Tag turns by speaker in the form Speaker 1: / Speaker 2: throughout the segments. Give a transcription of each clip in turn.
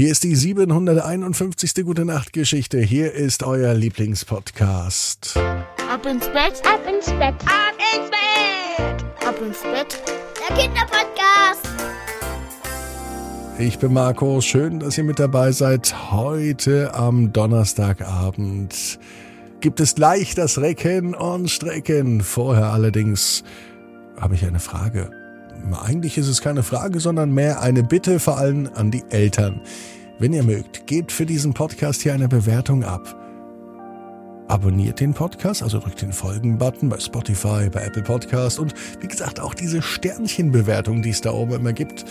Speaker 1: Hier ist die 751. Gute Nacht Geschichte. Hier ist euer Lieblingspodcast.
Speaker 2: Ab ins Bett, ab ins Bett, ab ins Bett, ab ins Bett. Der Kinderpodcast.
Speaker 1: Ich bin Marco. Schön, dass ihr mit dabei seid. Heute am Donnerstagabend gibt es gleich das Recken und Strecken. Vorher allerdings habe ich eine Frage. Eigentlich ist es keine Frage, sondern mehr eine Bitte vor allem an die Eltern. Wenn ihr mögt, gebt für diesen Podcast hier eine Bewertung ab. Abonniert den Podcast, also drückt den Folgen-Button bei Spotify, bei Apple Podcast und wie gesagt auch diese Sternchenbewertung, die es da oben immer gibt.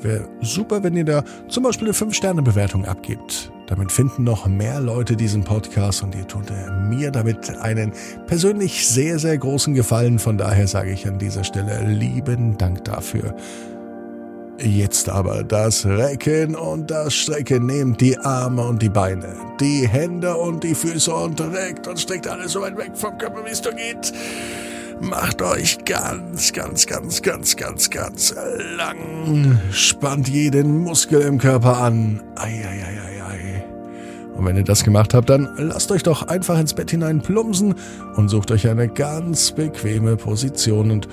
Speaker 1: Wäre super, wenn ihr da zum Beispiel eine 5-Sterne-Bewertung abgibt. Damit finden noch mehr Leute diesen Podcast und ihr tut mir damit einen persönlich sehr, sehr großen Gefallen. Von daher sage ich an dieser Stelle lieben Dank dafür. Jetzt aber das Recken und das Strecken. Nehmt die Arme und die Beine, die Hände und die Füße und reckt und streckt alles so weit weg vom Körper, wie es nur geht. Macht euch ganz, ganz, ganz, ganz, ganz, ganz lang. Spannt jeden Muskel im Körper an. Eieieiei. Und wenn ihr das gemacht habt, dann lasst euch doch einfach ins Bett hinein plumpsen und sucht euch eine ganz bequeme Position. Und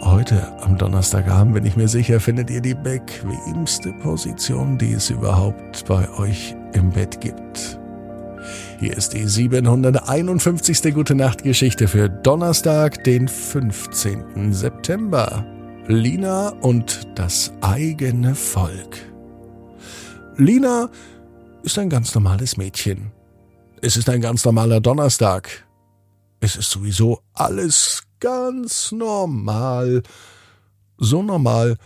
Speaker 1: heute am Donnerstagabend bin ich mir sicher, findet ihr die bequemste Position, die es überhaupt bei euch im Bett gibt. Hier ist die 751. Gute Nacht Geschichte für Donnerstag, den 15. September. Lina und das eigene Volk. Lina ist ein ganz normales Mädchen. Es ist ein ganz normaler Donnerstag. Es ist sowieso alles ganz normal. So normal,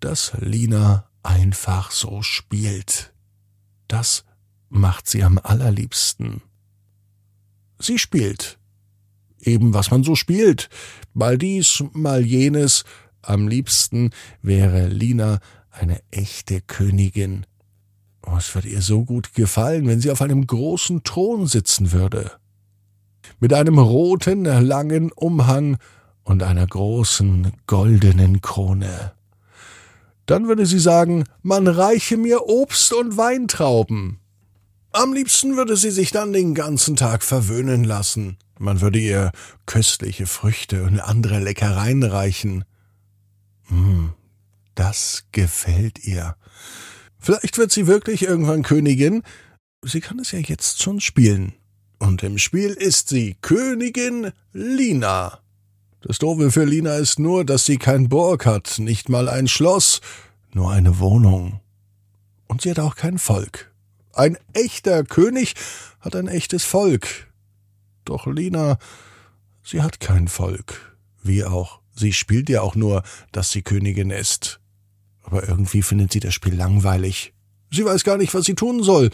Speaker 1: dass Lina einfach so spielt. Das macht sie am allerliebsten. Sie spielt. Eben was man so spielt. Mal dies, mal jenes. Am liebsten wäre Lina eine echte Königin. Oh, es würde ihr so gut gefallen, wenn sie auf einem großen Thron sitzen würde. Mit einem roten, langen Umhang und einer großen, goldenen Krone. Dann würde sie sagen, man reiche mir Obst und Weintrauben. Am liebsten würde sie sich dann den ganzen Tag verwöhnen lassen. Man würde ihr köstliche Früchte und andere Leckereien reichen. Hm, das gefällt ihr. Vielleicht wird sie wirklich irgendwann Königin. Sie kann es ja jetzt schon spielen. Und im Spiel ist sie Königin Lina. Das Doofe für Lina ist nur, dass sie kein Burg hat, nicht mal ein Schloss, nur eine Wohnung. Und sie hat auch kein Volk. Ein echter König hat ein echtes Volk. Doch Lina, sie hat kein Volk. Wie auch. Sie spielt ja auch nur, dass sie Königin ist. Aber irgendwie findet sie das Spiel langweilig. Sie weiß gar nicht, was sie tun soll.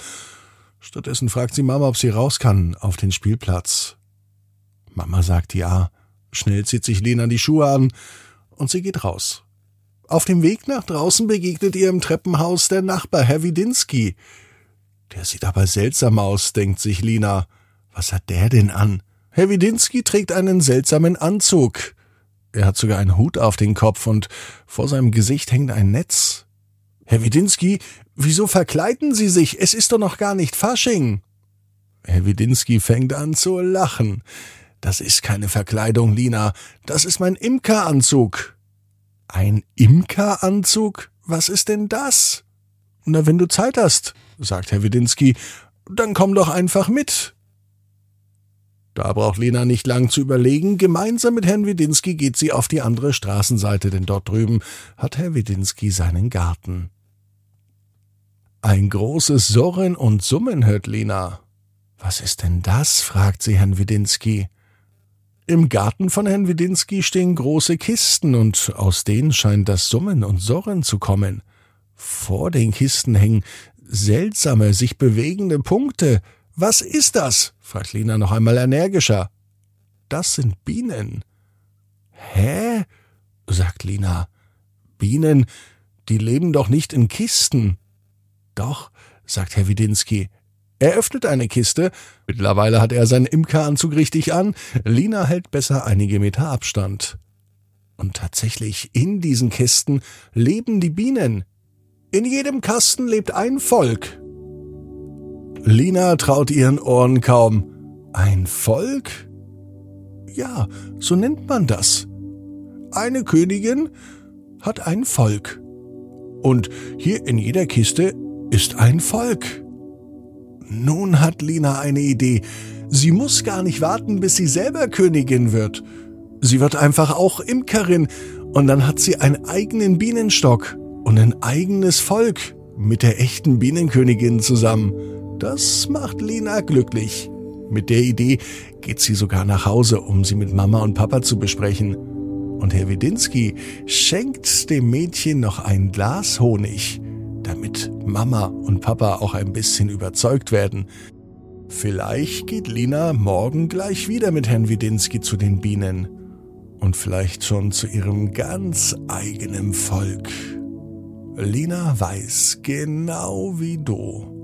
Speaker 1: Stattdessen fragt sie Mama, ob sie raus kann auf den Spielplatz. Mama sagt ja. Schnell zieht sich Lena die Schuhe an und sie geht raus. Auf dem Weg nach draußen begegnet ihr im Treppenhaus der Nachbar, Herr Widinski. Der sieht aber seltsam aus, denkt sich Lina. Was hat der denn an? Herr Widinski trägt einen seltsamen Anzug. Er hat sogar einen Hut auf den Kopf und vor seinem Gesicht hängt ein Netz. Herr Widinski, wieso verkleiden Sie sich? Es ist doch noch gar nicht Fasching. Herr Widinski fängt an zu lachen. Das ist keine Verkleidung, Lina. Das ist mein Imkeranzug. Ein Imkeranzug? Was ist denn das? Na, wenn du Zeit hast, sagt Herr Widinski, dann komm doch einfach mit. Da braucht Lena nicht lang zu überlegen. Gemeinsam mit Herrn Widinski geht sie auf die andere Straßenseite, denn dort drüben hat Herr Widinski seinen Garten. Ein großes Surren und Summen hört Lena. Was ist denn das? fragt sie Herrn Widinski. Im Garten von Herrn Widinski stehen große Kisten und aus denen scheint das Summen und Surren zu kommen. Vor den Kisten hängen seltsame, sich bewegende Punkte. Was ist das? fragt Lina noch einmal energischer. Das sind Bienen. Hä? sagt Lina. Bienen, die leben doch nicht in Kisten. Doch, sagt Herr Widinski. Er öffnet eine Kiste. Mittlerweile hat er seinen Imkeranzug richtig an. Lina hält besser einige Meter Abstand. Und tatsächlich, in diesen Kisten leben die Bienen. In jedem Kasten lebt ein Volk. Lina traut ihren Ohren kaum. Ein Volk? Ja, so nennt man das. Eine Königin hat ein Volk. Und hier in jeder Kiste ist ein Volk. Nun hat Lina eine Idee. Sie muss gar nicht warten, bis sie selber Königin wird. Sie wird einfach auch Imkerin und dann hat sie einen eigenen Bienenstock und ein eigenes Volk mit der echten Bienenkönigin zusammen. Das macht Lina glücklich. Mit der Idee geht sie sogar nach Hause, um sie mit Mama und Papa zu besprechen. Und Herr Widinski schenkt dem Mädchen noch ein Glas Honig, damit Mama und Papa auch ein bisschen überzeugt werden. Vielleicht geht Lina morgen gleich wieder mit Herrn Widinski zu den Bienen und vielleicht schon zu ihrem ganz eigenen Volk. Lina weiß genau wie du.